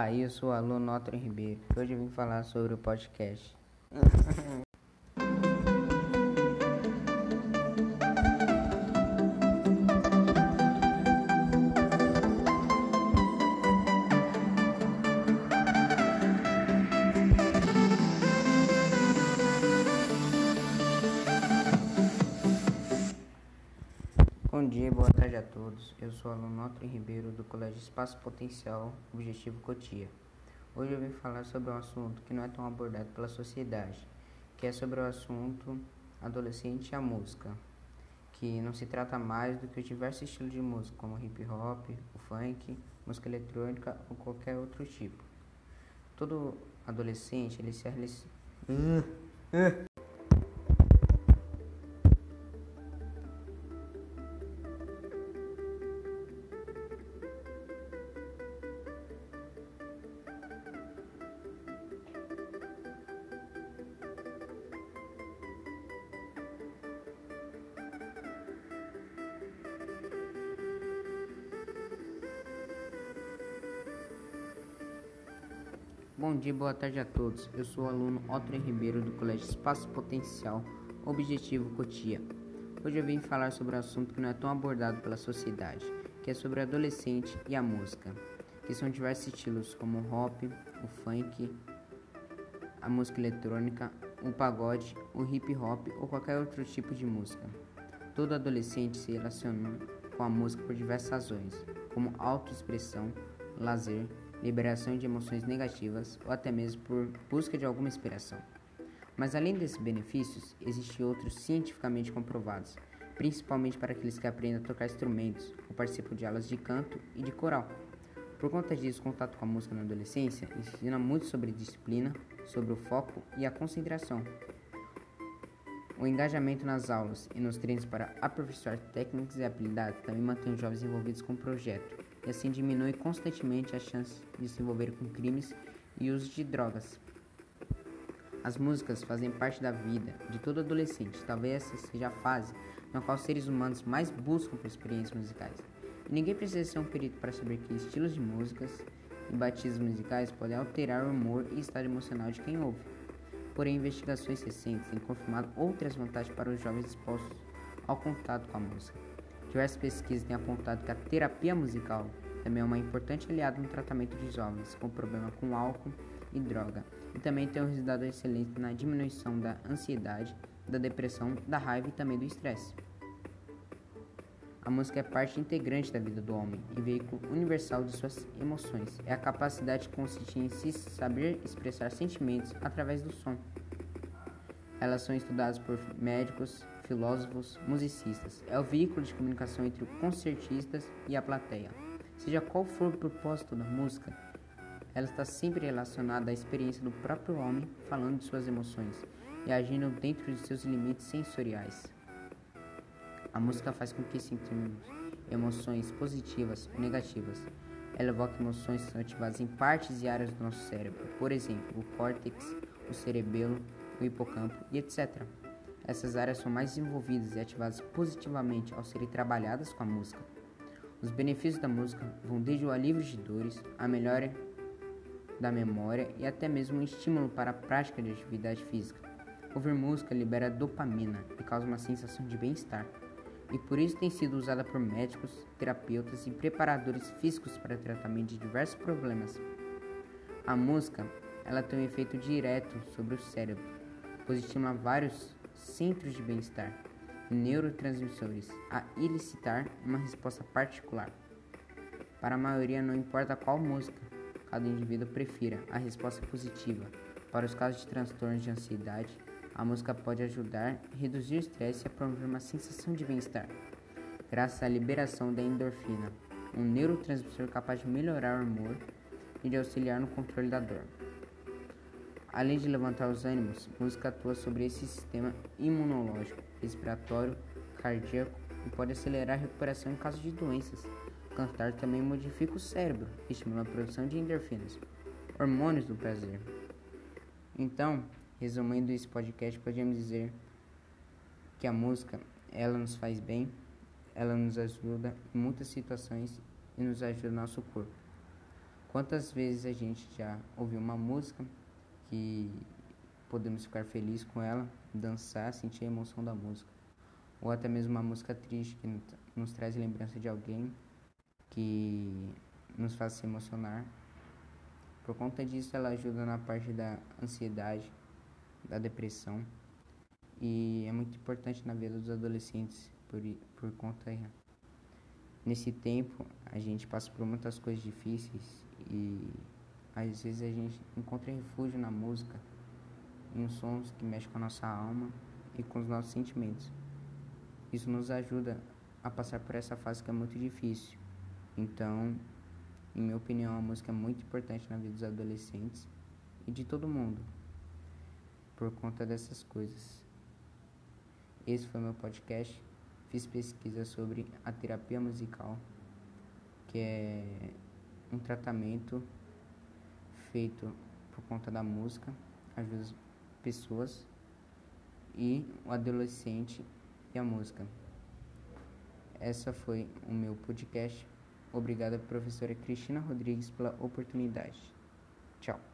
Olá, eu sou o aluno Otto Ribeiro. Hoje eu vim falar sobre o podcast. Bom dia, boa tarde a todos. Eu sou aluno Otto Ribeiro do Colégio Espaço Potencial Objetivo Cotia. Hoje eu vim falar sobre um assunto que não é tão abordado pela sociedade, que é sobre o assunto adolescente e a música, que não se trata mais do que os diversos estilos de música, como hip hop, o funk, música eletrônica ou qualquer outro tipo. Todo adolescente ele se realiza... Bom dia, boa tarde a todos. Eu sou o aluno Otto Ribeiro do Colégio Espaço Potencial Objetivo Cotia. Hoje eu vim falar sobre um assunto que não é tão abordado pela sociedade, que é sobre o adolescente e a música, que são diversos estilos como o hop, o funk, a música eletrônica, o pagode, o hip hop ou qualquer outro tipo de música. Todo adolescente se relaciona com a música por diversas razões, como autoexpressão, lazer, liberação de emoções negativas ou até mesmo por busca de alguma inspiração. Mas além desses benefícios, existem outros cientificamente comprovados, principalmente para aqueles que aprendem a tocar instrumentos ou participam de aulas de canto e de coral. Por conta disso, o contato com a música na adolescência ensina muito sobre disciplina, sobre o foco e a concentração. O engajamento nas aulas e nos treinos para aperfeiçoar técnicas e habilidades também mantém os jovens envolvidos com o projeto e assim diminui constantemente a chance de se envolver com crimes e uso de drogas. As músicas fazem parte da vida de todo adolescente, talvez essa seja a fase na qual os seres humanos mais buscam por experiências musicais. E ninguém precisa ser um perito para saber que estilos de músicas e batidas musicais podem alterar o humor e estado emocional de quem ouve. Porém, investigações recentes têm confirmado outras vantagens para os jovens expostos ao contato com a música. Diversas pesquisas têm apontado que a terapia musical também é uma importante aliada no tratamento de jovens com problema com álcool e droga, e também tem um resultado excelente na diminuição da ansiedade, da depressão, da raiva e também do estresse. A música é parte integrante da vida do homem e veículo universal de suas emoções. É a capacidade que consiste em se saber expressar sentimentos através do som. Elas são estudadas por médicos, filósofos, musicistas. É o veículo de comunicação entre os concertistas e a plateia. Seja qual for o propósito da música, ela está sempre relacionada à experiência do próprio homem falando de suas emoções e agindo dentro de seus limites sensoriais. A música faz com que sintamos emoções positivas ou negativas. Ela evoca emoções que são ativadas em partes e áreas do nosso cérebro, por exemplo, o córtex, o cerebelo, o hipocampo e etc. Essas áreas são mais desenvolvidas e ativadas positivamente ao serem trabalhadas com a música. Os benefícios da música vão desde o alívio de dores, a melhora da memória e até mesmo um estímulo para a prática de atividade física. Ouvir música libera dopamina e causa uma sensação de bem-estar, e por isso tem sido usada por médicos, terapeutas e preparadores físicos para tratamento de diversos problemas. A música, ela tem um efeito direto sobre o cérebro, pois estimula vários centros de bem-estar e neurotransmissores a elicitar uma resposta particular. Para a maioria, não importa qual música cada indivíduo prefira, a resposta positiva. Para os casos de transtornos de ansiedade, a música pode ajudar a reduzir o estresse e a promover uma sensação de bem-estar, graças à liberação da endorfina, um neurotransmissor capaz de melhorar o humor e de auxiliar no controle da dor. Além de levantar os ânimos, música atua sobre esse sistema imunológico, respiratório, cardíaco e pode acelerar a recuperação em caso de doenças. Cantar também modifica o cérebro, estimula a produção de endorfinas, hormônios do prazer. Então, resumindo esse podcast, podemos dizer que a música, ela nos faz bem, ela nos ajuda em muitas situações e nos ajuda no nosso corpo. Quantas vezes a gente já ouviu uma música que podemos ficar felizes com ela, dançar, sentir a emoção da música, ou até mesmo uma música triste que nos traz lembrança de alguém que nos faz se emocionar. Por conta disso, ela ajuda na parte da ansiedade, da depressão. E é muito importante na vida dos adolescentes por, por conta nesse tempo a gente passa por muitas coisas difíceis e às vezes a gente encontra refúgio na música em sons que mexem com a nossa alma e com os nossos sentimentos. Isso nos ajuda a passar por essa fase que é muito difícil. Então em minha opinião a música é muito importante na vida dos adolescentes e de todo mundo por conta dessas coisas esse foi meu podcast. Fiz pesquisa sobre a terapia musical, que é um tratamento feito por conta da música, ajuda as pessoas e o adolescente e a música. Essa foi o meu podcast. Obrigada, professora Cristina Rodrigues, pela oportunidade. Tchau.